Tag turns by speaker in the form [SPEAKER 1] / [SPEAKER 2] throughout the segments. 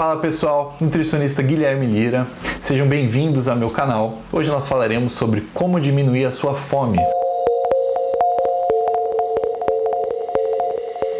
[SPEAKER 1] Fala pessoal, nutricionista Guilherme Lira, sejam bem-vindos ao meu canal. Hoje nós falaremos sobre como diminuir a sua fome.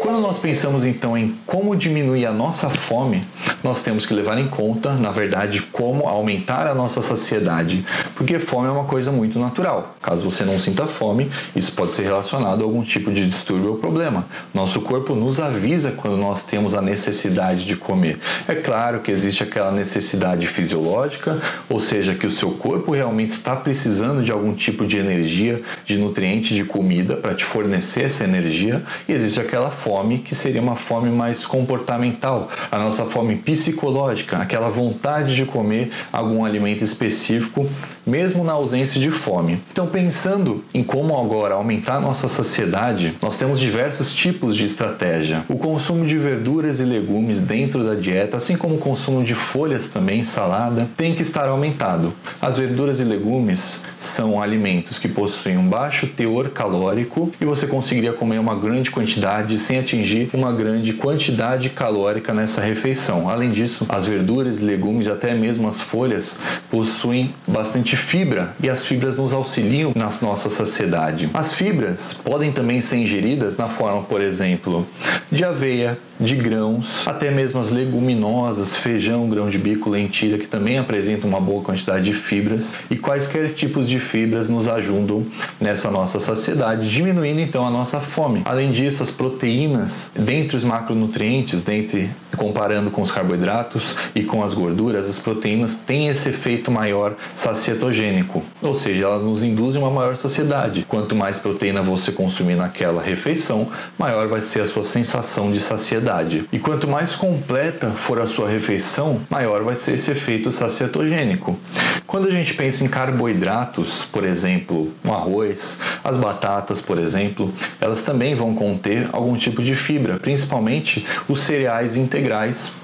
[SPEAKER 1] Quando nós pensamos então em como diminuir a nossa fome, nós temos que levar em conta, na verdade, como aumentar a nossa saciedade, porque fome é uma coisa muito natural. Caso você não sinta fome, isso pode ser relacionado a algum tipo de distúrbio ou problema. Nosso corpo nos avisa quando nós temos a necessidade de comer. É claro que existe aquela necessidade fisiológica, ou seja, que o seu corpo realmente está precisando de algum tipo de energia, de nutriente, de comida para te fornecer essa energia, e existe aquela fome que seria uma fome mais comportamental, a nossa fome psicológica, aquela vontade de comer algum alimento específico, mesmo na ausência de fome. Então, pensando em como agora aumentar nossa saciedade, nós temos diversos tipos de estratégia. O consumo de verduras e legumes dentro da dieta, assim como o consumo de folhas também, salada, tem que estar aumentado. As verduras e legumes são alimentos que possuem um baixo teor calórico e você conseguiria comer uma grande quantidade sem atingir uma grande quantidade calórica nessa refeição. Além disso, as verduras, legumes e até mesmo as folhas possuem bastante fibra e as fibras nos auxiliam na nossa saciedade. As fibras podem também ser ingeridas na forma, por exemplo, de aveia, de grãos, até mesmo as leguminosas, feijão, grão de bico, lentilha, que também apresentam uma boa quantidade de fibras, e quaisquer tipos de fibras nos ajudam nessa nossa saciedade, diminuindo então a nossa fome. Além disso, as proteínas, dentre os macronutrientes, dentre comparando com os carboidratos e com as gorduras, as proteínas têm esse efeito maior sacietogênico, ou seja, elas nos induzem uma maior saciedade. Quanto mais proteína você consumir naquela refeição, maior vai ser a sua sensação de saciedade. E quanto mais completa for a sua refeição, maior vai ser esse efeito sacietogênico. Quando a gente pensa em carboidratos, por exemplo, o arroz, as batatas, por exemplo, elas também vão conter algum tipo de fibra, principalmente os cereais integrais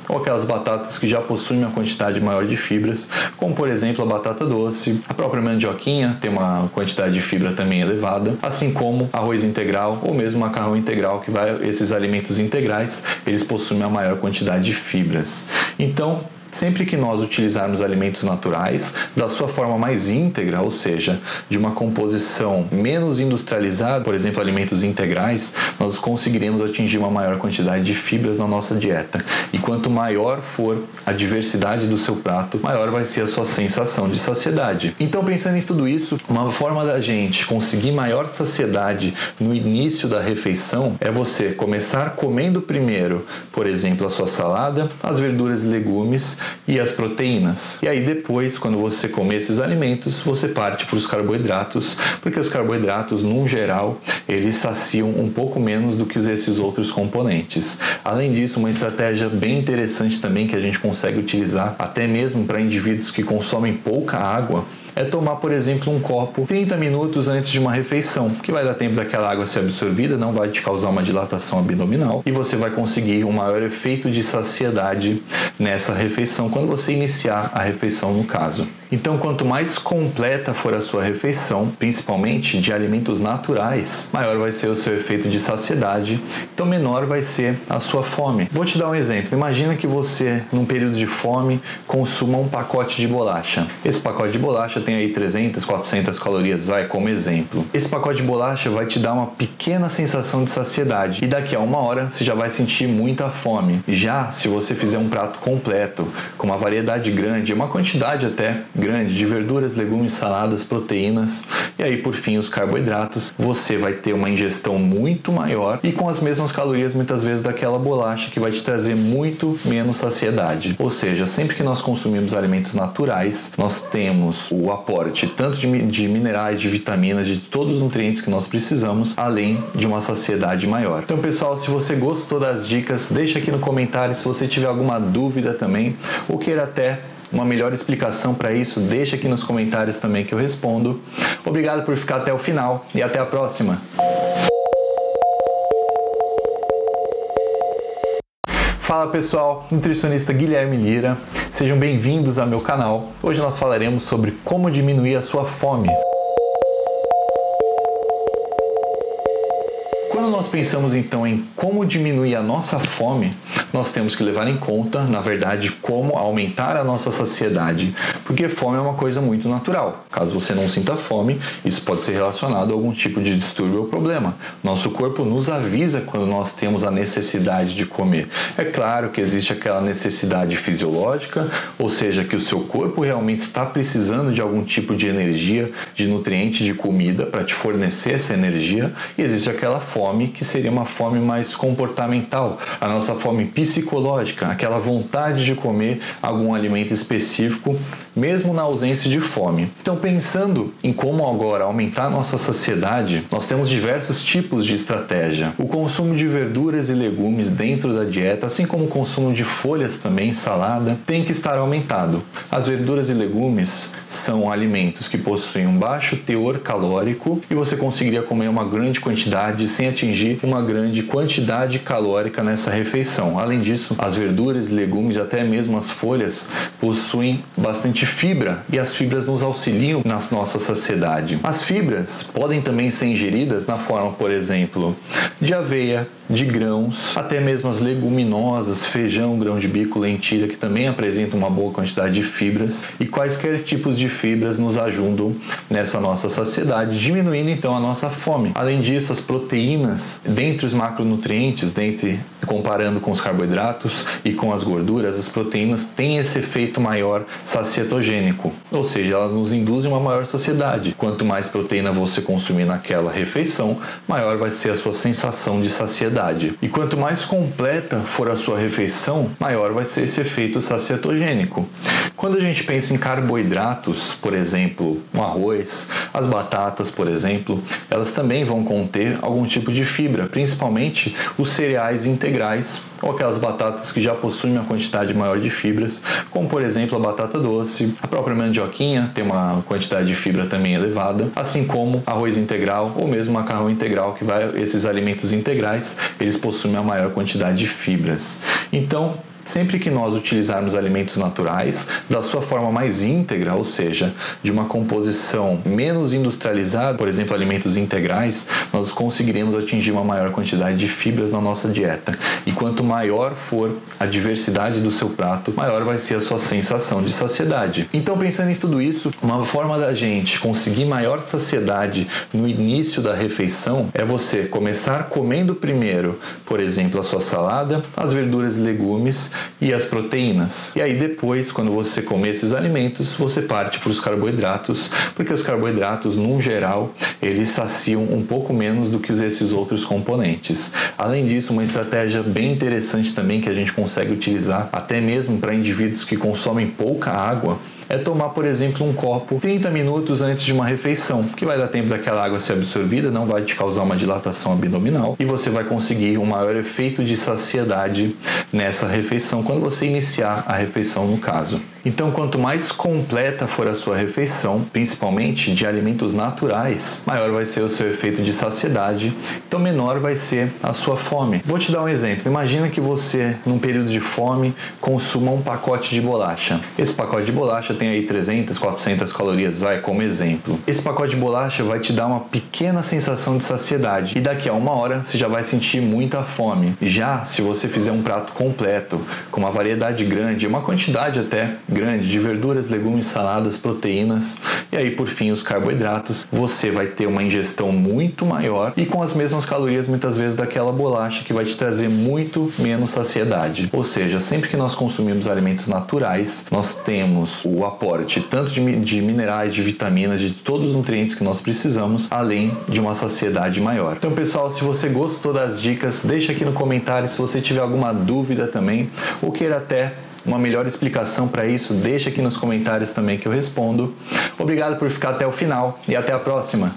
[SPEAKER 1] ou aquelas batatas que já possuem uma quantidade maior de fibras, como por exemplo a batata doce, a própria mandioquinha tem uma quantidade de fibra também elevada, assim como arroz integral ou mesmo macarrão integral, que vai esses alimentos integrais, eles possuem uma maior quantidade de fibras. Então, Sempre que nós utilizarmos alimentos naturais da sua forma mais íntegra, ou seja, de uma composição menos industrializada, por exemplo, alimentos integrais, nós conseguiremos atingir uma maior quantidade de fibras na nossa dieta. E quanto maior for a diversidade do seu prato, maior vai ser a sua sensação de saciedade. Então, pensando em tudo isso, uma forma da gente conseguir maior saciedade no início da refeição é você começar comendo primeiro, por exemplo, a sua salada, as verduras e legumes e as proteínas. E aí depois, quando você comer esses alimentos, você parte para os carboidratos, porque os carboidratos, no geral, eles saciam um pouco menos do que esses outros componentes. Além disso, uma estratégia bem interessante também que a gente consegue utilizar até mesmo para indivíduos que consomem pouca água é tomar, por exemplo, um copo 30 minutos antes de uma refeição, que vai dar tempo daquela água ser absorvida, não vai te causar uma dilatação abdominal e você vai conseguir um maior efeito de saciedade nessa refeição quando você iniciar a refeição no caso. Então, quanto mais completa for a sua refeição, principalmente de alimentos naturais, maior vai ser o seu efeito de saciedade, então menor vai ser a sua fome. Vou te dar um exemplo. Imagina que você, num período de fome, consuma um pacote de bolacha. Esse pacote de bolacha tem aí 300, 400 calorias, vai como exemplo. Esse pacote de bolacha vai te dar uma pequena sensação de saciedade e daqui a uma hora você já vai sentir muita fome. Já se você fizer um prato completo, com uma variedade grande, uma quantidade até grande de verduras, legumes, saladas, proteínas e aí por fim os carboidratos, você vai ter uma ingestão muito maior e com as mesmas calorias muitas vezes daquela bolacha que vai te trazer muito menos saciedade. Ou seja, sempre que nós consumimos alimentos naturais, nós temos o aporte tanto de, de minerais, de vitaminas, de todos os nutrientes que nós precisamos, além de uma saciedade maior. Então, pessoal, se você gostou das dicas, deixa aqui no comentário se você tiver alguma dúvida também ou queira até uma melhor explicação para isso, deixa aqui nos comentários também que eu respondo. Obrigado por ficar até o final e até a próxima. Fala pessoal, nutricionista Guilherme Lira, sejam bem-vindos ao meu canal. Hoje nós falaremos sobre como diminuir a sua fome. Quando nós pensamos então em como diminuir a nossa fome, nós temos que levar em conta, na verdade, como aumentar a nossa saciedade, porque fome é uma coisa muito natural. Caso você não sinta fome, isso pode ser relacionado a algum tipo de distúrbio ou problema. Nosso corpo nos avisa quando nós temos a necessidade de comer. É claro que existe aquela necessidade fisiológica, ou seja, que o seu corpo realmente está precisando de algum tipo de energia, de nutriente, de comida para te fornecer essa energia, e existe aquela fome que seria uma fome mais comportamental, a nossa fome psicológica, aquela vontade de comer algum alimento específico, mesmo na ausência de fome. Então, pensando em como agora aumentar nossa saciedade, nós temos diversos tipos de estratégia. O consumo de verduras e legumes dentro da dieta, assim como o consumo de folhas também, salada, tem que estar aumentado. As verduras e legumes são alimentos que possuem um baixo teor calórico e você conseguiria comer uma grande quantidade sem atingir uma grande quantidade calórica nessa refeição. Além disso, as verduras, legumes, até mesmo as folhas possuem bastante fibra e as fibras nos auxiliam na nossa saciedade. As fibras podem também ser ingeridas na forma, por exemplo, de aveia, de grãos, até mesmo as leguminosas, feijão, grão de bico, lentilha, que também apresentam uma boa quantidade de fibras, e quaisquer tipos de fibras nos ajudam nessa nossa saciedade, diminuindo então a nossa fome. Além disso, as proteínas, dentre os macronutrientes, dentre comparando com os carboidratos e com as gorduras, as proteínas têm esse efeito maior sacietogênico, ou seja, elas nos induzem uma maior saciedade. Quanto mais proteína você consumir naquela refeição, maior vai ser a sua sensação de saciedade. E quanto mais completa for a sua refeição, maior vai ser esse efeito sacietogênico. Quando a gente pensa em carboidratos, por exemplo, o arroz, as batatas, por exemplo, elas também vão conter algum tipo de fibra, principalmente os cereais integrais ou aquelas batatas que já possuem uma quantidade maior de fibras, como por exemplo a batata doce, a própria mandioquinha tem uma quantidade de fibra também elevada, assim como arroz integral ou mesmo macarrão integral, que vai esses alimentos integrais, eles possuem uma maior quantidade de fibras. Então, Sempre que nós utilizarmos alimentos naturais da sua forma mais íntegra, ou seja, de uma composição menos industrializada, por exemplo, alimentos integrais, nós conseguiremos atingir uma maior quantidade de fibras na nossa dieta. E quanto maior for a diversidade do seu prato, maior vai ser a sua sensação de saciedade. Então, pensando em tudo isso, uma forma da gente conseguir maior saciedade no início da refeição é você começar comendo primeiro, por exemplo, a sua salada, as verduras e legumes e as proteínas. E aí depois, quando você comer esses alimentos, você parte para os carboidratos, porque os carboidratos, no geral, eles saciam um pouco menos do que esses outros componentes. Além disso, uma estratégia bem interessante também que a gente consegue utilizar até mesmo para indivíduos que consomem pouca água é tomar, por exemplo, um copo 30 minutos antes de uma refeição, que vai dar tempo daquela água ser absorvida, não vai te causar uma dilatação abdominal e você vai conseguir um maior efeito de saciedade nessa refeição quando você iniciar a refeição no caso. Então, quanto mais completa for a sua refeição, principalmente de alimentos naturais, maior vai ser o seu efeito de saciedade, então menor vai ser a sua fome. Vou te dar um exemplo. Imagina que você, num período de fome, consuma um pacote de bolacha. Esse pacote de bolacha tem aí 300, 400 calorias, vai como exemplo. Esse pacote de bolacha vai te dar uma pequena sensação de saciedade e daqui a uma hora você já vai sentir muita fome. Já se você fizer um prato completo, com uma variedade grande, uma quantidade até grande de verduras, legumes, saladas, proteínas e aí por fim os carboidratos, você vai ter uma ingestão muito maior e com as mesmas calorias muitas vezes daquela bolacha que vai te trazer muito menos saciedade. Ou seja, sempre que nós consumimos alimentos naturais, nós temos o aporte tanto de, de minerais, de vitaminas, de todos os nutrientes que nós precisamos, além de uma saciedade maior. Então, pessoal, se você gostou das dicas, deixa aqui no comentário se você tiver alguma dúvida também ou queira até uma melhor explicação para isso, deixa aqui nos comentários também que eu respondo. Obrigado por ficar até o final e até a próxima.